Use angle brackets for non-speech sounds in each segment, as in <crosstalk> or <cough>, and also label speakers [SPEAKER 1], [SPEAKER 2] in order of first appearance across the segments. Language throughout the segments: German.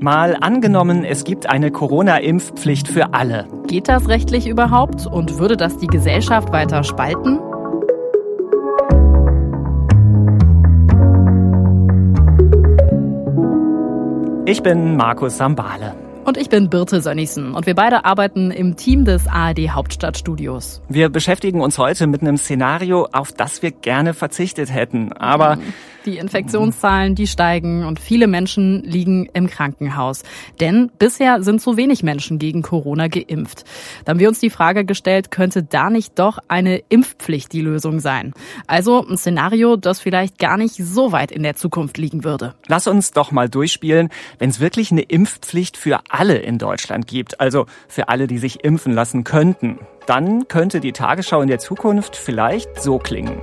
[SPEAKER 1] Mal angenommen, es gibt eine Corona-Impfpflicht für alle.
[SPEAKER 2] Geht das rechtlich überhaupt und würde das die Gesellschaft weiter spalten?
[SPEAKER 1] Ich bin Markus Sambale.
[SPEAKER 2] Und ich bin Birte Sönnigsen und wir beide arbeiten im Team des ARD Hauptstadtstudios.
[SPEAKER 1] Wir beschäftigen uns heute mit einem Szenario, auf das wir gerne verzichtet hätten. Aber
[SPEAKER 2] die Infektionszahlen, die steigen und viele Menschen liegen im Krankenhaus. Denn bisher sind zu wenig Menschen gegen Corona geimpft. Da haben wir uns die Frage gestellt, könnte da nicht doch eine Impfpflicht die Lösung sein? Also ein Szenario, das vielleicht gar nicht so weit in der Zukunft liegen würde.
[SPEAKER 1] Lass uns doch mal durchspielen, wenn es wirklich eine Impfpflicht für alle in Deutschland gibt, also für alle, die sich impfen lassen könnten, dann könnte die Tagesschau in der Zukunft vielleicht so klingen.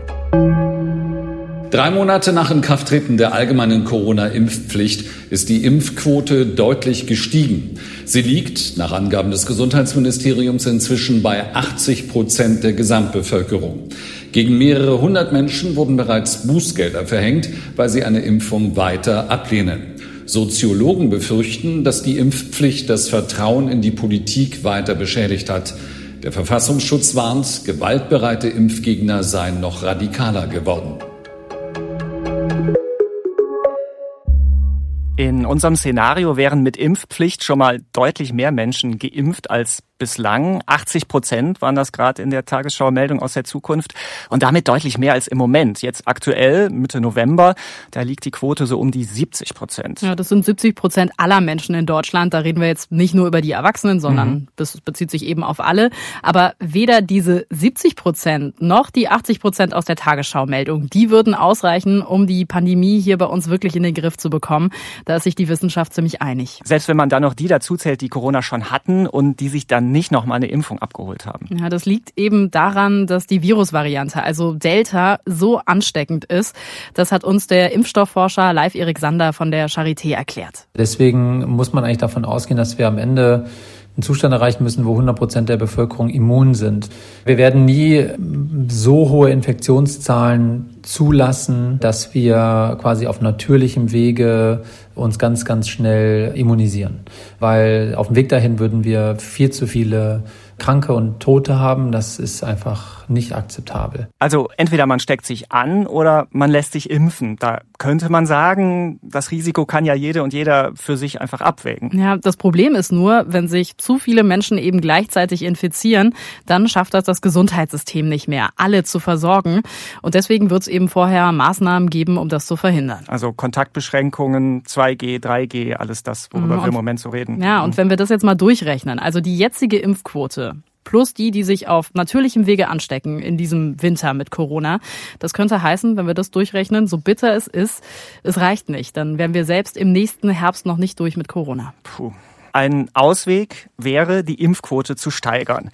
[SPEAKER 3] Drei Monate nach Inkrafttreten der allgemeinen Corona-Impfpflicht ist die Impfquote deutlich gestiegen. Sie liegt, nach Angaben des Gesundheitsministeriums, inzwischen bei 80 Prozent der Gesamtbevölkerung. Gegen mehrere hundert Menschen wurden bereits Bußgelder verhängt, weil sie eine Impfung weiter ablehnen. Soziologen befürchten, dass die Impfpflicht das Vertrauen in die Politik weiter beschädigt hat. Der Verfassungsschutz warnt, gewaltbereite Impfgegner seien noch radikaler geworden.
[SPEAKER 1] In unserem Szenario wären mit Impfpflicht schon mal deutlich mehr Menschen geimpft als bislang. 80 Prozent waren das gerade in der Tagesschau-Meldung aus der Zukunft und damit deutlich mehr als im Moment. Jetzt aktuell, Mitte November, da liegt die Quote so um die 70 Prozent.
[SPEAKER 2] Ja, das sind 70 Prozent aller Menschen in Deutschland. Da reden wir jetzt nicht nur über die Erwachsenen, sondern mhm. das bezieht sich eben auf alle. Aber weder diese 70 Prozent noch die 80 Prozent aus der Tagesschau-Meldung, die würden ausreichen, um die Pandemie hier bei uns wirklich in den Griff zu bekommen. Da ist sich die Wissenschaft ziemlich einig.
[SPEAKER 1] Selbst wenn man da noch die dazuzählt, die Corona schon hatten und die sich dann nicht noch mal eine Impfung abgeholt haben.
[SPEAKER 2] Ja, das liegt eben daran, dass die Virusvariante, also Delta, so ansteckend ist. Das hat uns der Impfstoffforscher Live Erik Sander von der Charité erklärt.
[SPEAKER 4] Deswegen muss man eigentlich davon ausgehen, dass wir am Ende einen Zustand erreichen müssen, wo 100 Prozent der Bevölkerung immun sind. Wir werden nie so hohe Infektionszahlen zulassen, dass wir quasi auf natürlichem Wege uns ganz, ganz schnell immunisieren. Weil auf dem Weg dahin würden wir viel zu viele Kranke und Tote haben. Das ist einfach nicht akzeptabel.
[SPEAKER 1] Also entweder man steckt sich an oder man lässt sich impfen. Da könnte man sagen, das Risiko kann ja jede und jeder für sich einfach abwägen.
[SPEAKER 2] Ja, das Problem ist nur, wenn sich zu viele Menschen eben gleichzeitig infizieren, dann schafft das das Gesundheitssystem nicht mehr, alle zu versorgen. Und deswegen wird es eben vorher Maßnahmen geben, um das zu verhindern.
[SPEAKER 1] Also Kontaktbeschränkungen, 2G, 3G, alles das, worüber und, wir im Moment so reden.
[SPEAKER 2] Ja, und mhm. wenn wir das jetzt mal durchrechnen, also die jetzige Impfquote plus die, die sich auf natürlichem Wege anstecken in diesem Winter mit Corona. Das könnte heißen, wenn wir das durchrechnen, so bitter es ist, es reicht nicht. Dann wären wir selbst im nächsten Herbst noch nicht durch mit Corona.
[SPEAKER 1] Puh. Ein Ausweg wäre, die Impfquote zu steigern.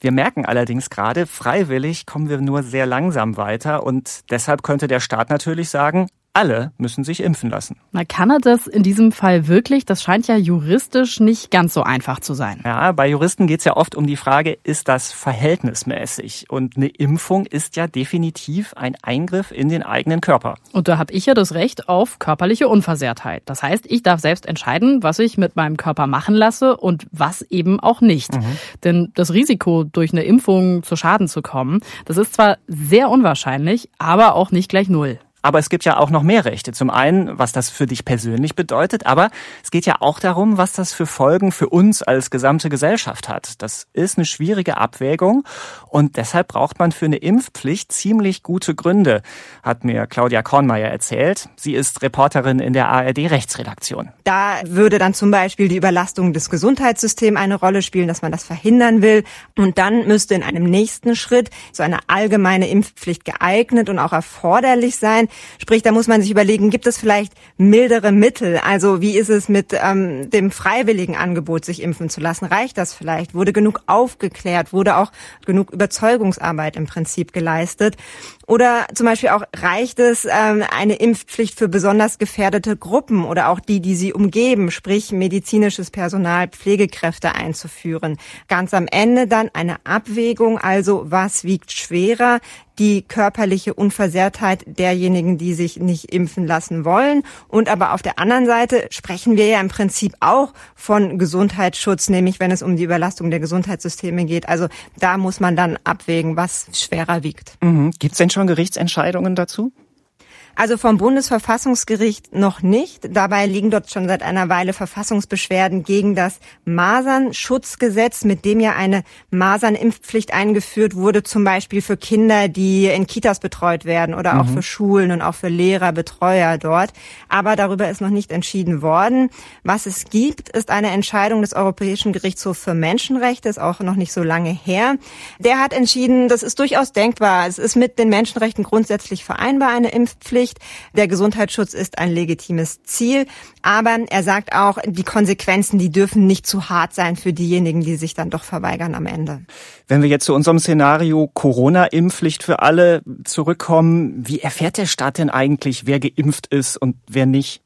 [SPEAKER 1] Wir merken allerdings gerade, freiwillig kommen wir nur sehr langsam weiter und deshalb könnte der Staat natürlich sagen, alle müssen sich impfen lassen.
[SPEAKER 2] Na, kann er das in diesem Fall wirklich? Das scheint ja juristisch nicht ganz so einfach zu sein.
[SPEAKER 1] Ja, bei Juristen geht es ja oft um die Frage, ist das verhältnismäßig? Und eine Impfung ist ja definitiv ein Eingriff in den eigenen Körper.
[SPEAKER 2] Und da habe ich ja das Recht auf körperliche Unversehrtheit. Das heißt, ich darf selbst entscheiden, was ich mit meinem Körper machen lasse und was eben auch nicht. Mhm. Denn das Risiko, durch eine Impfung zu Schaden zu kommen, das ist zwar sehr unwahrscheinlich, aber auch nicht gleich null.
[SPEAKER 1] Aber es gibt ja auch noch mehr Rechte. Zum einen, was das für dich persönlich bedeutet, aber es geht ja auch darum, was das für Folgen für uns als gesamte Gesellschaft hat. Das ist eine schwierige Abwägung und deshalb braucht man für eine Impfpflicht ziemlich gute Gründe, hat mir Claudia Kornmeier erzählt. Sie ist Reporterin in der ARD Rechtsredaktion.
[SPEAKER 5] Da würde dann zum Beispiel die Überlastung des Gesundheitssystems eine Rolle spielen, dass man das verhindern will. Und dann müsste in einem nächsten Schritt so eine allgemeine Impfpflicht geeignet und auch erforderlich sein. Sprich, da muss man sich überlegen, gibt es vielleicht mildere Mittel? Also wie ist es mit ähm, dem freiwilligen Angebot, sich impfen zu lassen? Reicht das vielleicht? Wurde genug aufgeklärt? Wurde auch genug Überzeugungsarbeit im Prinzip geleistet? Oder zum Beispiel auch reicht es ähm, eine Impfpflicht für besonders gefährdete Gruppen oder auch die, die sie umgeben, sprich medizinisches Personal, Pflegekräfte einzuführen. Ganz am Ende dann eine Abwägung, also was wiegt schwerer, die körperliche Unversehrtheit derjenigen, die sich nicht impfen lassen wollen. Und aber auf der anderen Seite sprechen wir ja im Prinzip auch von Gesundheitsschutz, nämlich wenn es um die Überlastung der Gesundheitssysteme geht. Also da muss man dann abwägen, was schwerer wiegt.
[SPEAKER 1] Mhm. Gibt es denn schon Gerichtsentscheidungen dazu?
[SPEAKER 5] Also vom Bundesverfassungsgericht noch nicht. Dabei liegen dort schon seit einer Weile Verfassungsbeschwerden gegen das Masernschutzgesetz, mit dem ja eine Masernimpfpflicht eingeführt wurde, zum Beispiel für Kinder, die in Kitas betreut werden oder mhm. auch für Schulen und auch für Lehrer, Betreuer dort. Aber darüber ist noch nicht entschieden worden. Was es gibt, ist eine Entscheidung des Europäischen Gerichtshofs für Menschenrechte, ist auch noch nicht so lange her. Der hat entschieden, das ist durchaus denkbar. Es ist mit den Menschenrechten grundsätzlich vereinbar, eine Impfpflicht. Pflicht. Der Gesundheitsschutz ist ein legitimes Ziel. Aber er sagt auch, die Konsequenzen, die dürfen nicht zu hart sein für diejenigen, die sich dann doch verweigern am Ende.
[SPEAKER 1] Wenn wir jetzt zu unserem Szenario Corona-Impfpflicht für alle zurückkommen, wie erfährt der Staat denn eigentlich, wer geimpft ist und wer nicht?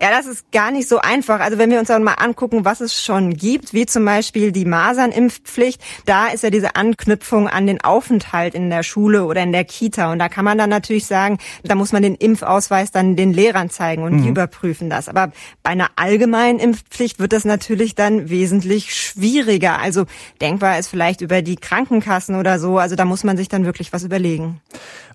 [SPEAKER 5] Ja, das ist gar nicht so einfach. Also wenn wir uns dann mal angucken, was es schon gibt, wie zum Beispiel die Masernimpfpflicht, da ist ja diese Anknüpfung an den Aufenthalt in der Schule oder in der Kita. Und da kann man dann natürlich sagen, da muss man den Impfausweis dann den Lehrern zeigen und mhm. die überprüfen das. Aber bei einer allgemeinen Impfpflicht wird das natürlich dann wesentlich schwieriger. Also denkbar ist vielleicht über die Krankenkassen oder so. Also da muss man sich dann wirklich was überlegen.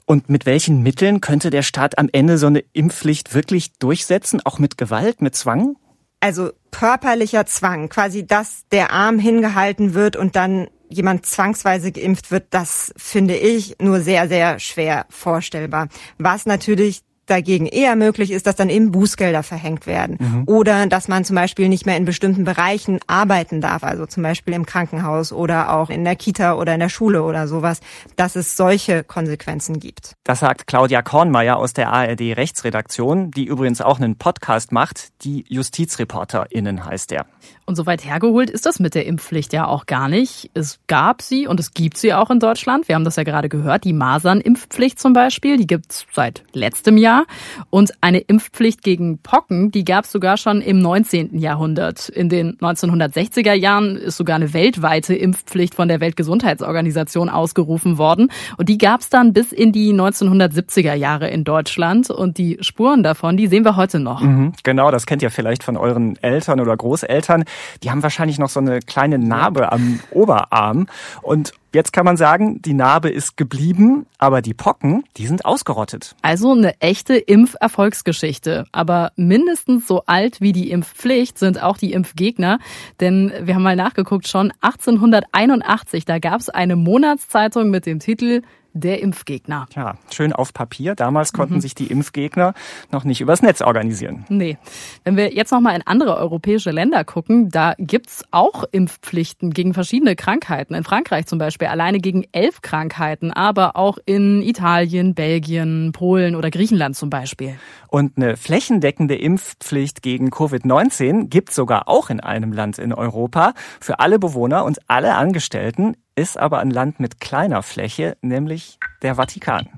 [SPEAKER 1] Und mit welchen Mitteln könnte der Staat am Ende so eine Impfpflicht wirklich durchsetzen, auch mit Gewalt, mit Zwang?
[SPEAKER 5] Also körperlicher Zwang, quasi, dass der Arm hingehalten wird und dann jemand zwangsweise geimpft wird, das finde ich nur sehr, sehr schwer vorstellbar. Was natürlich dagegen eher möglich ist, dass dann eben Bußgelder verhängt werden. Mhm. Oder dass man zum Beispiel nicht mehr in bestimmten Bereichen arbeiten darf, also zum Beispiel im Krankenhaus oder auch in der Kita oder in der Schule oder sowas, dass es solche Konsequenzen gibt.
[SPEAKER 1] Das sagt Claudia Kornmeier aus der ARD Rechtsredaktion, die übrigens auch einen Podcast macht, die JustizreporterInnen heißt er.
[SPEAKER 2] Und so weit hergeholt ist das mit der Impfpflicht ja auch gar nicht. Es gab sie und es gibt sie auch in Deutschland. Wir haben das ja gerade gehört. Die Masernimpfpflicht zum Beispiel, die gibt's seit letztem Jahr. Und eine Impfpflicht gegen Pocken, die gab's sogar schon im 19. Jahrhundert. In den 1960er Jahren ist sogar eine weltweite Impfpflicht von der Weltgesundheitsorganisation ausgerufen worden. Und die gab's dann bis in die 1970er Jahre in Deutschland. Und die Spuren davon, die sehen wir heute noch.
[SPEAKER 1] Mhm, genau, das kennt ihr vielleicht von euren Eltern oder Großeltern die haben wahrscheinlich noch so eine kleine Narbe am Oberarm. Und Jetzt kann man sagen, die Narbe ist geblieben, aber die Pocken, die sind ausgerottet.
[SPEAKER 2] Also eine echte Impferfolgsgeschichte. Aber mindestens so alt wie die Impfpflicht sind auch die Impfgegner. Denn wir haben mal nachgeguckt, schon 1881, da gab es eine Monatszeitung mit dem Titel der Impfgegner.
[SPEAKER 1] Ja, schön auf Papier. Damals konnten mhm. sich die Impfgegner noch nicht übers Netz organisieren.
[SPEAKER 2] Nee. Wenn wir jetzt noch mal in andere europäische Länder gucken, da gibt's auch Impfpflichten gegen verschiedene Krankheiten. In Frankreich zum Beispiel alleine gegen elf Krankheiten, aber auch in Italien, Belgien, Polen oder Griechenland zum Beispiel.
[SPEAKER 1] Und eine flächendeckende Impfpflicht gegen Covid-19 gibt's sogar auch in einem Land in Europa für alle Bewohner und alle Angestellten ist aber ein Land mit kleiner Fläche, nämlich der Vatikan.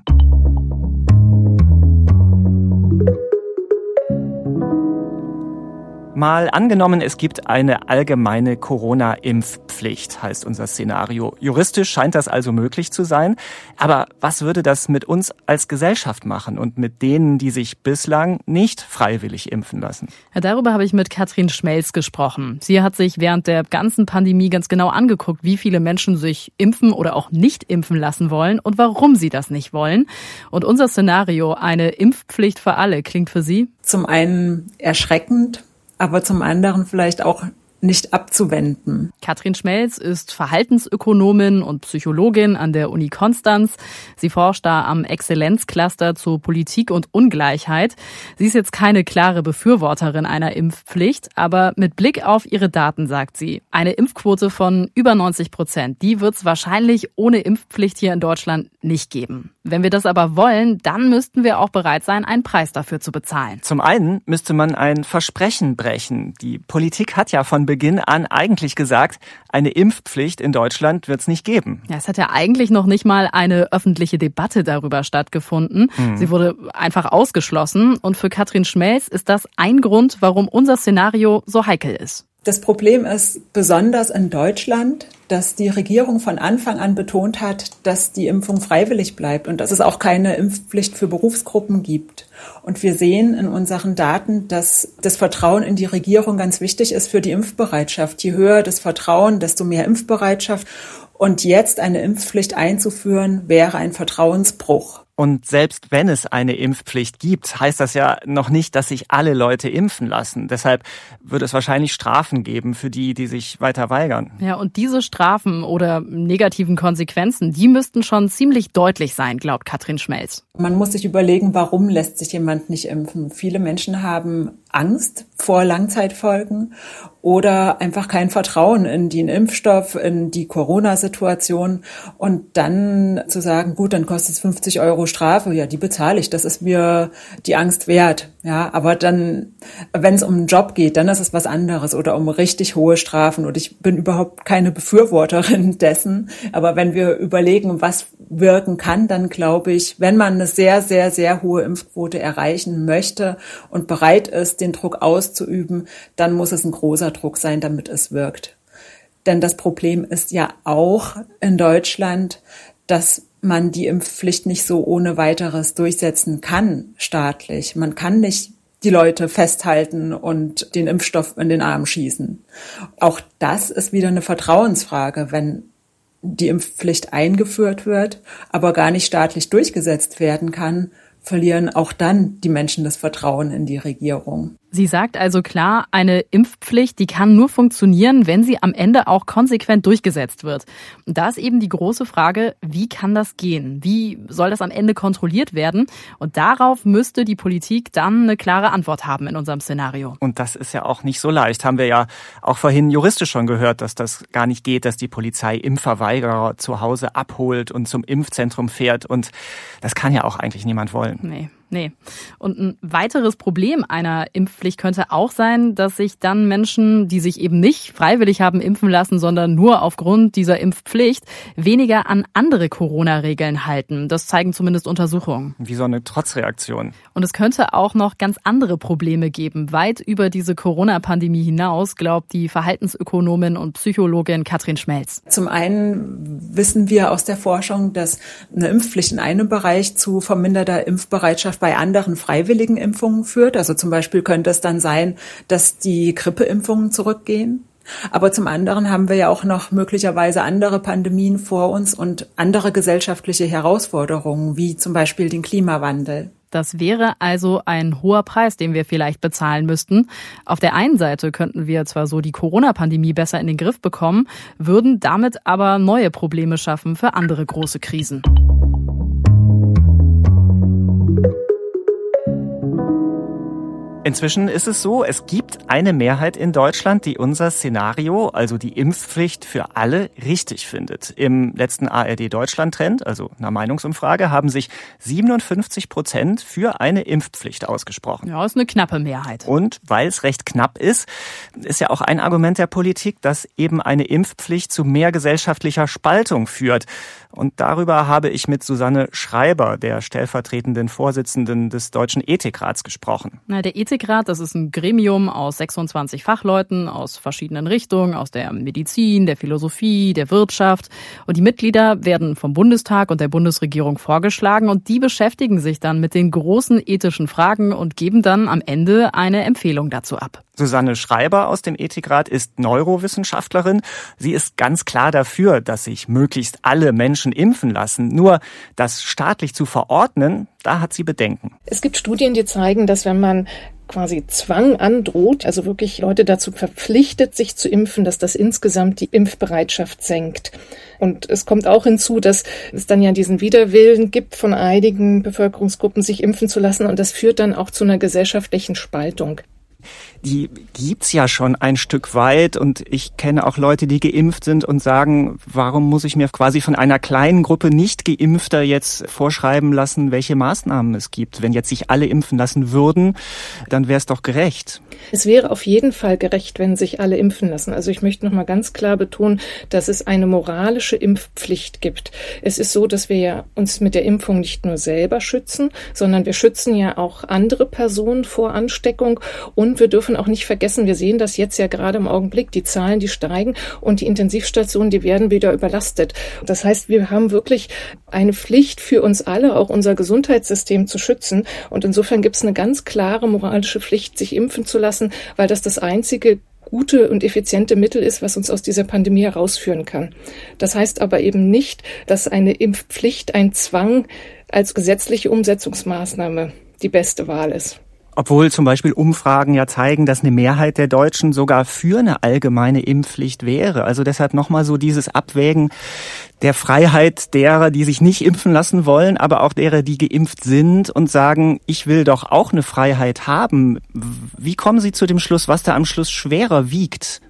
[SPEAKER 1] Mal angenommen, es gibt eine allgemeine Corona-Impfpflicht, heißt unser Szenario. Juristisch scheint das also möglich zu sein. Aber was würde das mit uns als Gesellschaft machen und mit denen, die sich bislang nicht freiwillig impfen lassen?
[SPEAKER 2] Ja, darüber habe ich mit Katrin Schmelz gesprochen. Sie hat sich während der ganzen Pandemie ganz genau angeguckt, wie viele Menschen sich impfen oder auch nicht impfen lassen wollen und warum sie das nicht wollen. Und unser Szenario, eine Impfpflicht für alle, klingt für Sie?
[SPEAKER 6] Zum einen erschreckend, aber zum anderen vielleicht auch nicht abzuwenden.
[SPEAKER 2] Katrin Schmelz ist Verhaltensökonomin und Psychologin an der Uni Konstanz. Sie forscht da am Exzellenzcluster zu Politik und Ungleichheit. Sie ist jetzt keine klare Befürworterin einer Impfpflicht, aber mit Blick auf ihre Daten sagt sie, eine Impfquote von über 90 Prozent, die wird es wahrscheinlich ohne Impfpflicht hier in Deutschland nicht geben. Wenn wir das aber wollen, dann müssten wir auch bereit sein, einen Preis dafür zu bezahlen.
[SPEAKER 1] Zum einen müsste man ein Versprechen brechen. Die Politik hat ja von Beginn an eigentlich gesagt, eine Impfpflicht in Deutschland wird es nicht geben.
[SPEAKER 2] Ja, es hat ja eigentlich noch nicht mal eine öffentliche Debatte darüber stattgefunden. Mhm. Sie wurde einfach ausgeschlossen. Und für Katrin Schmelz ist das ein Grund, warum unser Szenario so heikel ist.
[SPEAKER 6] Das Problem ist besonders in Deutschland, dass die Regierung von Anfang an betont hat, dass die Impfung freiwillig bleibt und dass es auch keine Impfpflicht für Berufsgruppen gibt. Und wir sehen in unseren Daten, dass das Vertrauen in die Regierung ganz wichtig ist für die Impfbereitschaft. Je höher das Vertrauen, desto mehr Impfbereitschaft. Und jetzt eine Impfpflicht einzuführen, wäre ein Vertrauensbruch.
[SPEAKER 1] Und selbst wenn es eine Impfpflicht gibt, heißt das ja noch nicht, dass sich alle Leute impfen lassen. Deshalb wird es wahrscheinlich Strafen geben für die, die sich weiter weigern.
[SPEAKER 2] Ja, und diese Strafen oder negativen Konsequenzen, die müssten schon ziemlich deutlich sein, glaubt Katrin Schmelz.
[SPEAKER 6] Man muss sich überlegen, warum lässt sich jemand nicht impfen. Viele Menschen haben Angst vor Langzeitfolgen oder einfach kein Vertrauen in den Impfstoff, in die Corona-Situation und dann zu sagen, gut, dann kostet es 50 Euro Strafe, ja, die bezahle ich, das ist mir die Angst wert. Ja, aber dann, wenn es um einen Job geht, dann ist es was anderes oder um richtig hohe Strafen. Und ich bin überhaupt keine Befürworterin <laughs> dessen. Aber wenn wir überlegen, was wirken kann, dann glaube ich, wenn man eine sehr, sehr, sehr hohe Impfquote erreichen möchte und bereit ist, den Druck auszuüben, dann muss es ein großer Druck sein, damit es wirkt. Denn das Problem ist ja auch in Deutschland, dass man die Impfpflicht nicht so ohne weiteres durchsetzen kann staatlich. Man kann nicht die Leute festhalten und den Impfstoff in den Arm schießen. Auch das ist wieder eine Vertrauensfrage, wenn die Impfpflicht eingeführt wird, aber gar nicht staatlich durchgesetzt werden kann, verlieren auch dann die Menschen das Vertrauen in die Regierung.
[SPEAKER 2] Sie sagt also klar, eine Impfpflicht, die kann nur funktionieren, wenn sie am Ende auch konsequent durchgesetzt wird. Und da ist eben die große Frage, wie kann das gehen? Wie soll das am Ende kontrolliert werden? Und darauf müsste die Politik dann eine klare Antwort haben in unserem Szenario.
[SPEAKER 1] Und das ist ja auch nicht so leicht. Haben wir ja auch vorhin juristisch schon gehört, dass das gar nicht geht, dass die Polizei Impfverweigerer zu Hause abholt und zum Impfzentrum fährt. Und das kann ja auch eigentlich niemand wollen.
[SPEAKER 2] Nee. Nee. Und ein weiteres Problem einer Impfpflicht könnte auch sein, dass sich dann Menschen, die sich eben nicht freiwillig haben impfen lassen, sondern nur aufgrund dieser Impfpflicht, weniger an andere Corona-Regeln halten. Das zeigen zumindest Untersuchungen.
[SPEAKER 1] Wie so eine Trotzreaktion.
[SPEAKER 2] Und es könnte auch noch ganz andere Probleme geben, weit über diese Corona-Pandemie hinaus, glaubt die Verhaltensökonomin und Psychologin Katrin Schmelz.
[SPEAKER 6] Zum einen wissen wir aus der Forschung, dass eine Impfpflicht in einem Bereich zu verminderter Impfbereitschaft bei anderen freiwilligen Impfungen führt. Also zum Beispiel könnte es dann sein, dass die Grippeimpfungen zurückgehen. Aber zum anderen haben wir ja auch noch möglicherweise andere Pandemien vor uns und andere gesellschaftliche Herausforderungen, wie zum Beispiel den Klimawandel.
[SPEAKER 2] Das wäre also ein hoher Preis, den wir vielleicht bezahlen müssten. Auf der einen Seite könnten wir zwar so die Corona-Pandemie besser in den Griff bekommen, würden damit aber neue Probleme schaffen für andere große Krisen.
[SPEAKER 1] Inzwischen ist es so, es gibt eine Mehrheit in Deutschland, die unser Szenario, also die Impfpflicht für alle, richtig findet. Im letzten ARD Deutschland Trend, also einer Meinungsumfrage, haben sich 57 Prozent für eine Impfpflicht ausgesprochen.
[SPEAKER 2] Ja, ist eine knappe Mehrheit.
[SPEAKER 1] Und weil es recht knapp ist, ist ja auch ein Argument der Politik, dass eben eine Impfpflicht zu mehr gesellschaftlicher Spaltung führt. Und darüber habe ich mit Susanne Schreiber, der stellvertretenden Vorsitzenden des Deutschen Ethikrats, gesprochen.
[SPEAKER 2] Na, der Ethikrat, das ist ein Gremium aus 26 Fachleuten aus verschiedenen Richtungen, aus der Medizin, der Philosophie, der Wirtschaft. Und die Mitglieder werden vom Bundestag und der Bundesregierung vorgeschlagen und die beschäftigen sich dann mit den großen ethischen Fragen und geben dann am Ende eine Empfehlung dazu ab.
[SPEAKER 1] Susanne Schreiber aus dem Ethikrat ist Neurowissenschaftlerin. Sie ist ganz klar dafür, dass sich möglichst alle Menschen impfen lassen. Nur das staatlich zu verordnen, da hat sie Bedenken.
[SPEAKER 7] Es gibt Studien, die zeigen, dass wenn man quasi Zwang androht, also wirklich Leute dazu verpflichtet, sich zu impfen, dass das insgesamt die Impfbereitschaft senkt. Und es kommt auch hinzu, dass es dann ja diesen Widerwillen gibt von einigen Bevölkerungsgruppen, sich impfen zu lassen. Und das führt dann auch zu einer gesellschaftlichen Spaltung
[SPEAKER 1] die gibt's ja schon ein Stück weit und ich kenne auch Leute, die geimpft sind und sagen, warum muss ich mir quasi von einer kleinen Gruppe nicht geimpfter jetzt vorschreiben lassen, welche Maßnahmen es gibt? Wenn jetzt sich alle impfen lassen würden, dann wäre es doch gerecht.
[SPEAKER 7] Es wäre auf jeden Fall gerecht, wenn sich alle impfen lassen. Also ich möchte noch mal ganz klar betonen, dass es eine moralische Impfpflicht gibt. Es ist so, dass wir ja uns mit der Impfung nicht nur selber schützen, sondern wir schützen ja auch andere Personen vor Ansteckung Und wir dürfen auch nicht vergessen, wir sehen das jetzt ja gerade im Augenblick, die Zahlen, die steigen und die Intensivstationen, die werden wieder überlastet. Das heißt, wir haben wirklich eine Pflicht für uns alle, auch unser Gesundheitssystem zu schützen. Und insofern gibt es eine ganz klare moralische Pflicht, sich impfen zu lassen, weil das das einzige gute und effiziente Mittel ist, was uns aus dieser Pandemie herausführen kann. Das heißt aber eben nicht, dass eine Impfpflicht, ein Zwang als gesetzliche Umsetzungsmaßnahme die beste Wahl ist.
[SPEAKER 1] Obwohl zum Beispiel Umfragen ja zeigen, dass eine Mehrheit der Deutschen sogar für eine allgemeine Impfpflicht wäre. Also deshalb nochmal so dieses Abwägen der Freiheit derer, die sich nicht impfen lassen wollen, aber auch derer, die geimpft sind und sagen, ich will doch auch eine Freiheit haben. Wie kommen Sie zu dem Schluss, was da am Schluss schwerer wiegt?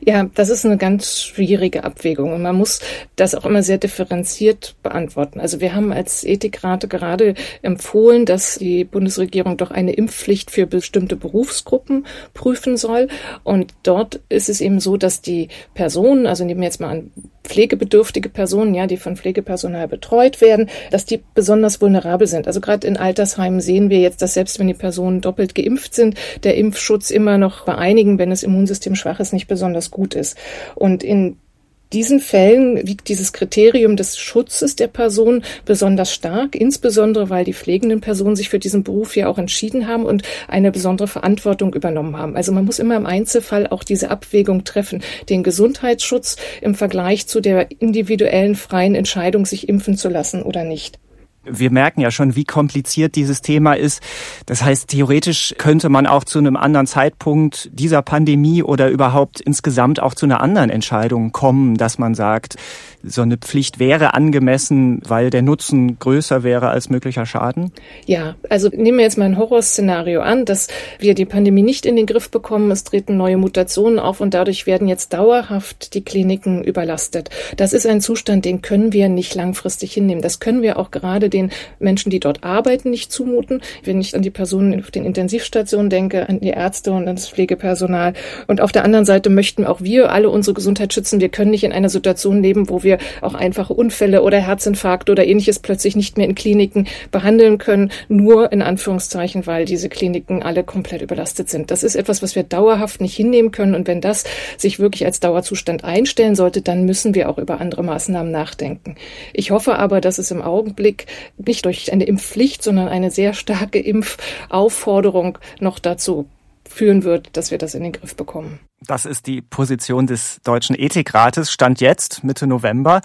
[SPEAKER 7] Ja, das ist eine ganz schwierige Abwägung und man muss das auch immer sehr differenziert beantworten. Also wir haben als Ethikrate gerade empfohlen, dass die Bundesregierung doch eine Impfpflicht für bestimmte Berufsgruppen prüfen soll. Und dort ist es eben so, dass die Personen, also nehmen wir jetzt mal an pflegebedürftige Personen, ja, die von Pflegepersonal betreut werden, dass die besonders vulnerabel sind. Also gerade in Altersheimen sehen wir jetzt, dass selbst wenn die Personen doppelt geimpft sind, der Impfschutz immer noch bei einigen, wenn das Immunsystem schwach ist, nicht besonders gut ist. Und in diesen Fällen wiegt dieses Kriterium des Schutzes der Person besonders stark, insbesondere weil die pflegenden Personen sich für diesen Beruf ja auch entschieden haben und eine besondere Verantwortung übernommen haben. Also man muss immer im Einzelfall auch diese Abwägung treffen, den Gesundheitsschutz im Vergleich zu der individuellen freien Entscheidung, sich impfen zu lassen oder nicht.
[SPEAKER 1] Wir merken ja schon, wie kompliziert dieses Thema ist. Das heißt, theoretisch könnte man auch zu einem anderen Zeitpunkt dieser Pandemie oder überhaupt insgesamt auch zu einer anderen Entscheidung kommen, dass man sagt, so eine Pflicht wäre angemessen, weil der Nutzen größer wäre als möglicher Schaden?
[SPEAKER 7] Ja, also nehmen wir jetzt mal ein Horrorszenario an, dass wir die Pandemie nicht in den Griff bekommen, es treten neue Mutationen auf und dadurch werden jetzt dauerhaft die Kliniken überlastet. Das ist ein Zustand, den können wir nicht langfristig hinnehmen. Das können wir auch gerade den Menschen, die dort arbeiten, nicht zumuten. Wenn ich an die Personen auf den Intensivstationen denke, an die Ärzte und an das Pflegepersonal. Und auf der anderen Seite möchten auch wir alle unsere Gesundheit schützen. Wir können nicht in einer Situation leben, wo wir wir auch einfache Unfälle oder Herzinfarkte oder ähnliches plötzlich nicht mehr in Kliniken behandeln können, nur in Anführungszeichen, weil diese Kliniken alle komplett überlastet sind. Das ist etwas, was wir dauerhaft nicht hinnehmen können. Und wenn das sich wirklich als Dauerzustand einstellen sollte, dann müssen wir auch über andere Maßnahmen nachdenken. Ich hoffe aber, dass es im Augenblick nicht durch eine Impfpflicht, sondern eine sehr starke Impfaufforderung noch dazu führen wird, dass wir das in den Griff bekommen.
[SPEAKER 1] Das ist die Position des Deutschen Ethikrates, stand jetzt Mitte November.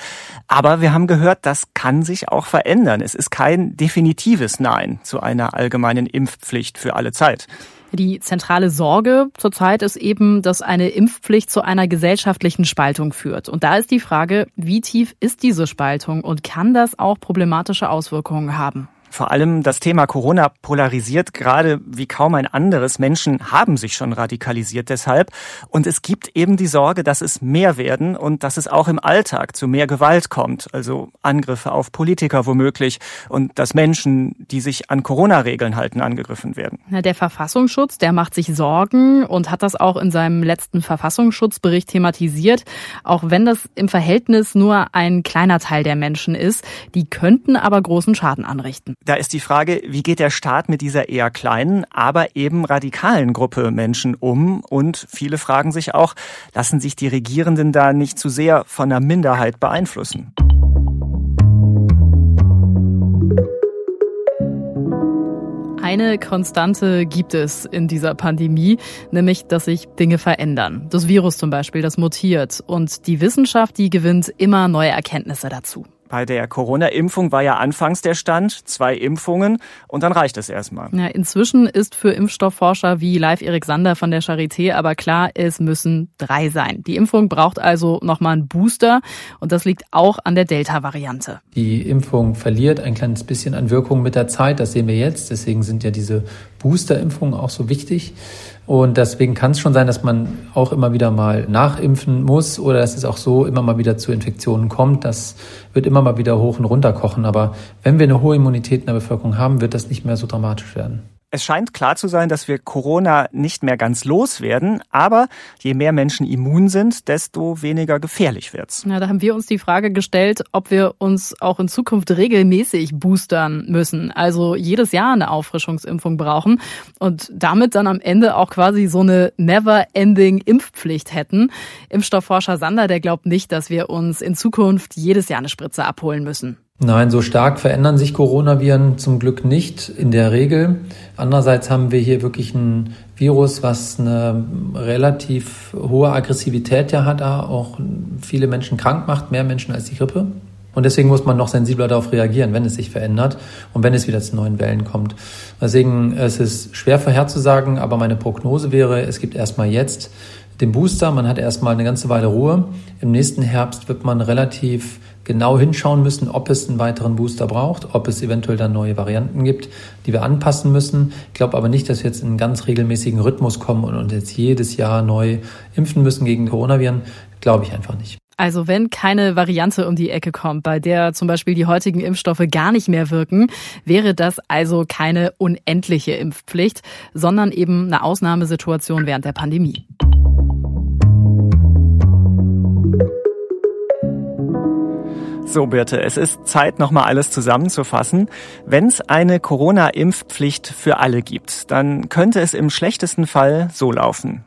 [SPEAKER 1] Aber wir haben gehört, das kann sich auch verändern. Es ist kein definitives Nein zu einer allgemeinen Impfpflicht für alle Zeit.
[SPEAKER 2] Die zentrale Sorge zurzeit ist eben, dass eine Impfpflicht zu einer gesellschaftlichen Spaltung führt. Und da ist die Frage, wie tief ist diese Spaltung und kann das auch problematische Auswirkungen haben?
[SPEAKER 1] Vor allem das Thema Corona polarisiert gerade wie kaum ein anderes. Menschen haben sich schon radikalisiert deshalb. Und es gibt eben die Sorge, dass es mehr werden und dass es auch im Alltag zu mehr Gewalt kommt. Also Angriffe auf Politiker womöglich und dass Menschen, die sich an Corona-Regeln halten, angegriffen werden.
[SPEAKER 2] Der Verfassungsschutz, der macht sich Sorgen und hat das auch in seinem letzten Verfassungsschutzbericht thematisiert. Auch wenn das im Verhältnis nur ein kleiner Teil der Menschen ist, die könnten aber großen Schaden anrichten.
[SPEAKER 1] Da ist die Frage, wie geht der Staat mit dieser eher kleinen, aber eben radikalen Gruppe Menschen um? Und viele fragen sich auch, lassen sich die Regierenden da nicht zu sehr von der Minderheit beeinflussen?
[SPEAKER 2] Eine Konstante gibt es in dieser Pandemie, nämlich, dass sich Dinge verändern. Das Virus zum Beispiel, das mutiert und die Wissenschaft, die gewinnt immer neue Erkenntnisse dazu.
[SPEAKER 1] Bei der Corona-Impfung war ja anfangs der Stand, zwei Impfungen und dann reicht es erstmal.
[SPEAKER 2] Ja, inzwischen ist für Impfstoffforscher wie Live Erik Sander von der Charité aber klar, es müssen drei sein. Die Impfung braucht also nochmal einen Booster und das liegt auch an der Delta-Variante.
[SPEAKER 4] Die Impfung verliert ein kleines bisschen an Wirkung mit der Zeit, das sehen wir jetzt. Deswegen sind ja diese Booster-Impfungen auch so wichtig. Und deswegen kann es schon sein, dass man auch immer wieder mal nachimpfen muss oder dass es auch so immer mal wieder zu Infektionen kommt. Das wird immer mal wieder hoch und runter kochen. Aber wenn wir eine hohe Immunität in der Bevölkerung haben, wird das nicht mehr so dramatisch werden.
[SPEAKER 1] Es scheint klar zu sein, dass wir Corona nicht mehr ganz loswerden, aber je mehr Menschen immun sind, desto weniger gefährlich wird's.
[SPEAKER 2] Ja, da haben wir uns die Frage gestellt, ob wir uns auch in Zukunft regelmäßig boostern müssen, also jedes Jahr eine Auffrischungsimpfung brauchen und damit dann am Ende auch quasi so eine never-ending Impfpflicht hätten. Impfstoffforscher Sander, der glaubt nicht, dass wir uns in Zukunft jedes Jahr eine Spritze abholen müssen.
[SPEAKER 4] Nein, so stark verändern sich Coronaviren zum Glück nicht in der Regel. Andererseits haben wir hier wirklich ein Virus, was eine relativ hohe Aggressivität ja hat, auch viele Menschen krank macht, mehr Menschen als die Grippe. Und deswegen muss man noch sensibler darauf reagieren, wenn es sich verändert und wenn es wieder zu neuen Wellen kommt. Deswegen es ist es schwer vorherzusagen, aber meine Prognose wäre, es gibt erstmal jetzt den Booster, man hat erstmal eine ganze Weile Ruhe. Im nächsten Herbst wird man relativ genau hinschauen müssen, ob es einen weiteren Booster braucht, ob es eventuell dann neue Varianten gibt, die wir anpassen müssen. Ich glaube aber nicht, dass wir jetzt in einen ganz regelmäßigen Rhythmus kommen und uns jetzt jedes Jahr neu impfen müssen gegen Coronaviren. Glaube ich einfach nicht.
[SPEAKER 2] Also wenn keine Variante um die Ecke kommt, bei der zum Beispiel die heutigen Impfstoffe gar nicht mehr wirken, wäre das also keine unendliche Impfpflicht, sondern eben eine Ausnahmesituation während der Pandemie.
[SPEAKER 1] So, Birte, es ist Zeit, nochmal alles zusammenzufassen. Wenn es eine Corona-Impfpflicht für alle gibt, dann könnte es im schlechtesten Fall so laufen.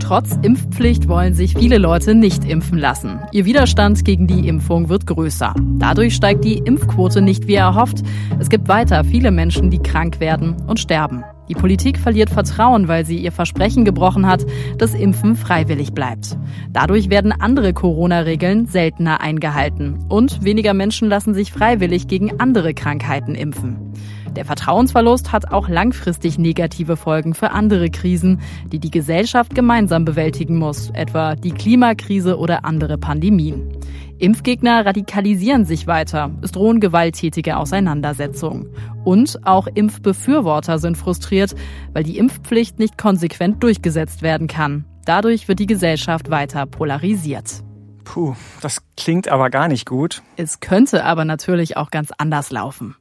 [SPEAKER 2] Trotz Impfpflicht wollen sich viele Leute nicht impfen lassen. Ihr Widerstand gegen die Impfung wird größer. Dadurch steigt die Impfquote nicht wie erhofft. Es gibt weiter viele Menschen, die krank werden und sterben. Die Politik verliert Vertrauen, weil sie ihr Versprechen gebrochen hat, dass Impfen freiwillig bleibt. Dadurch werden andere Corona-Regeln seltener eingehalten und weniger Menschen lassen sich freiwillig gegen andere Krankheiten impfen. Der Vertrauensverlust hat auch langfristig negative Folgen für andere Krisen, die die Gesellschaft gemeinsam bewältigen muss, etwa die Klimakrise oder andere Pandemien. Impfgegner radikalisieren sich weiter, es drohen gewalttätige Auseinandersetzungen. Und auch Impfbefürworter sind frustriert, weil die Impfpflicht nicht konsequent durchgesetzt werden kann. Dadurch wird die Gesellschaft weiter polarisiert.
[SPEAKER 1] Puh, das klingt aber gar nicht gut.
[SPEAKER 2] Es könnte aber natürlich auch ganz anders laufen.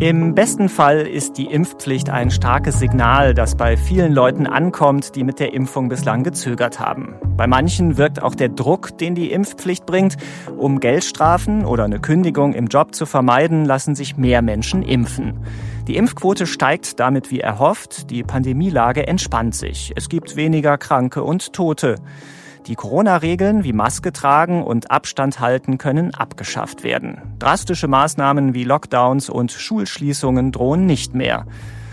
[SPEAKER 1] Im besten Fall ist die Impfpflicht ein starkes Signal, das bei vielen Leuten ankommt, die mit der Impfung bislang gezögert haben. Bei manchen wirkt auch der Druck, den die Impfpflicht bringt. Um Geldstrafen oder eine Kündigung im Job zu vermeiden, lassen sich mehr Menschen impfen. Die Impfquote steigt damit wie erhofft, die Pandemielage entspannt sich. Es gibt weniger Kranke und Tote. Die Corona-Regeln wie Maske tragen und Abstand halten können abgeschafft werden. Drastische Maßnahmen wie Lockdowns und Schulschließungen drohen nicht mehr.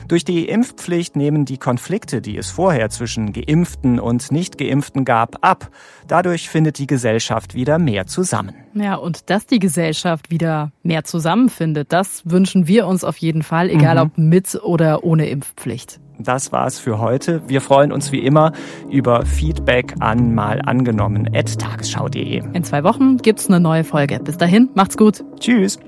[SPEAKER 1] Durch die Impfpflicht nehmen die Konflikte, die es vorher zwischen Geimpften und Nicht-Geimpften gab, ab. Dadurch findet die Gesellschaft wieder mehr zusammen.
[SPEAKER 2] Ja, und dass die Gesellschaft wieder mehr zusammenfindet, das wünschen wir uns auf jeden Fall, egal mhm. ob mit oder ohne Impfpflicht.
[SPEAKER 1] Das war's für heute. Wir freuen uns wie immer über Feedback an mal angenommen tagesschau.de.
[SPEAKER 2] In zwei Wochen gibt's eine neue Folge. Bis dahin, macht's gut.
[SPEAKER 1] Tschüss.